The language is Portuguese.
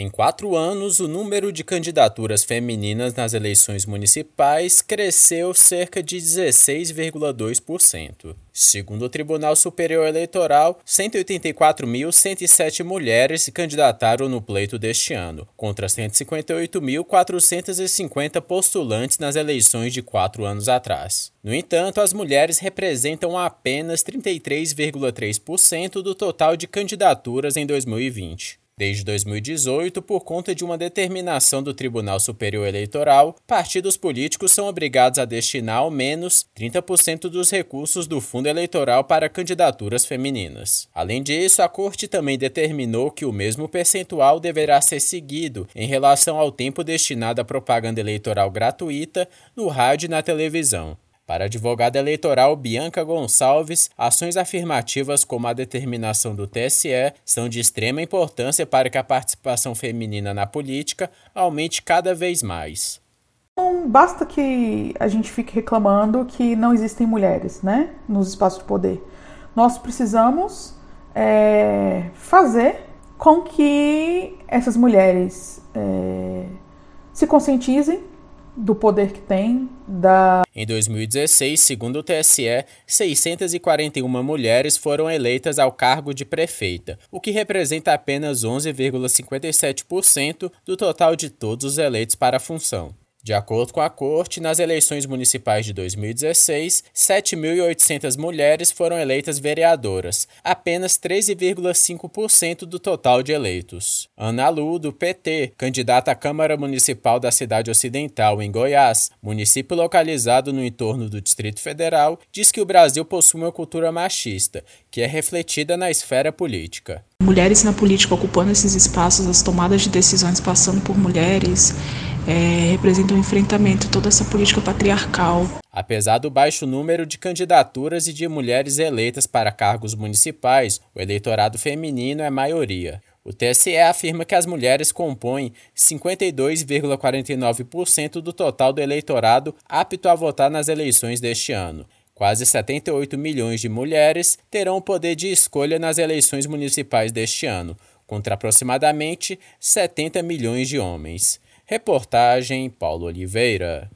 Em quatro anos, o número de candidaturas femininas nas eleições municipais cresceu cerca de 16,2%. Segundo o Tribunal Superior Eleitoral, 184.107 mulheres se candidataram no pleito deste ano, contra 158.450 postulantes nas eleições de quatro anos atrás. No entanto, as mulheres representam apenas 33,3% do total de candidaturas em 2020. Desde 2018, por conta de uma determinação do Tribunal Superior Eleitoral, partidos políticos são obrigados a destinar ao menos 30% dos recursos do fundo eleitoral para candidaturas femininas. Além disso, a Corte também determinou que o mesmo percentual deverá ser seguido em relação ao tempo destinado à propaganda eleitoral gratuita no rádio e na televisão. Para a advogada eleitoral Bianca Gonçalves, ações afirmativas como a determinação do TSE são de extrema importância para que a participação feminina na política aumente cada vez mais. Não basta que a gente fique reclamando que não existem mulheres né, nos espaços de poder. Nós precisamos é, fazer com que essas mulheres é, se conscientizem do poder que tem, da. Em 2016, segundo o TSE, 641 mulheres foram eleitas ao cargo de prefeita, o que representa apenas 11,57% do total de todos os eleitos para a função. De acordo com a Corte, nas eleições municipais de 2016, 7.800 mulheres foram eleitas vereadoras, apenas 13,5% do total de eleitos. Ana Lu, do PT, candidata à Câmara Municipal da Cidade Ocidental, em Goiás, município localizado no entorno do Distrito Federal, diz que o Brasil possui uma cultura machista, que é refletida na esfera política. Mulheres na política ocupando esses espaços, as tomadas de decisões passando por mulheres é, representa um enfrentamento toda essa política patriarcal. Apesar do baixo número de candidaturas e de mulheres eleitas para cargos municipais, o eleitorado feminino é maioria. O TSE afirma que as mulheres compõem 52,49% do total do eleitorado apto a votar nas eleições deste ano. Quase 78 milhões de mulheres terão o poder de escolha nas eleições municipais deste ano, contra aproximadamente 70 milhões de homens. Reportagem Paulo Oliveira.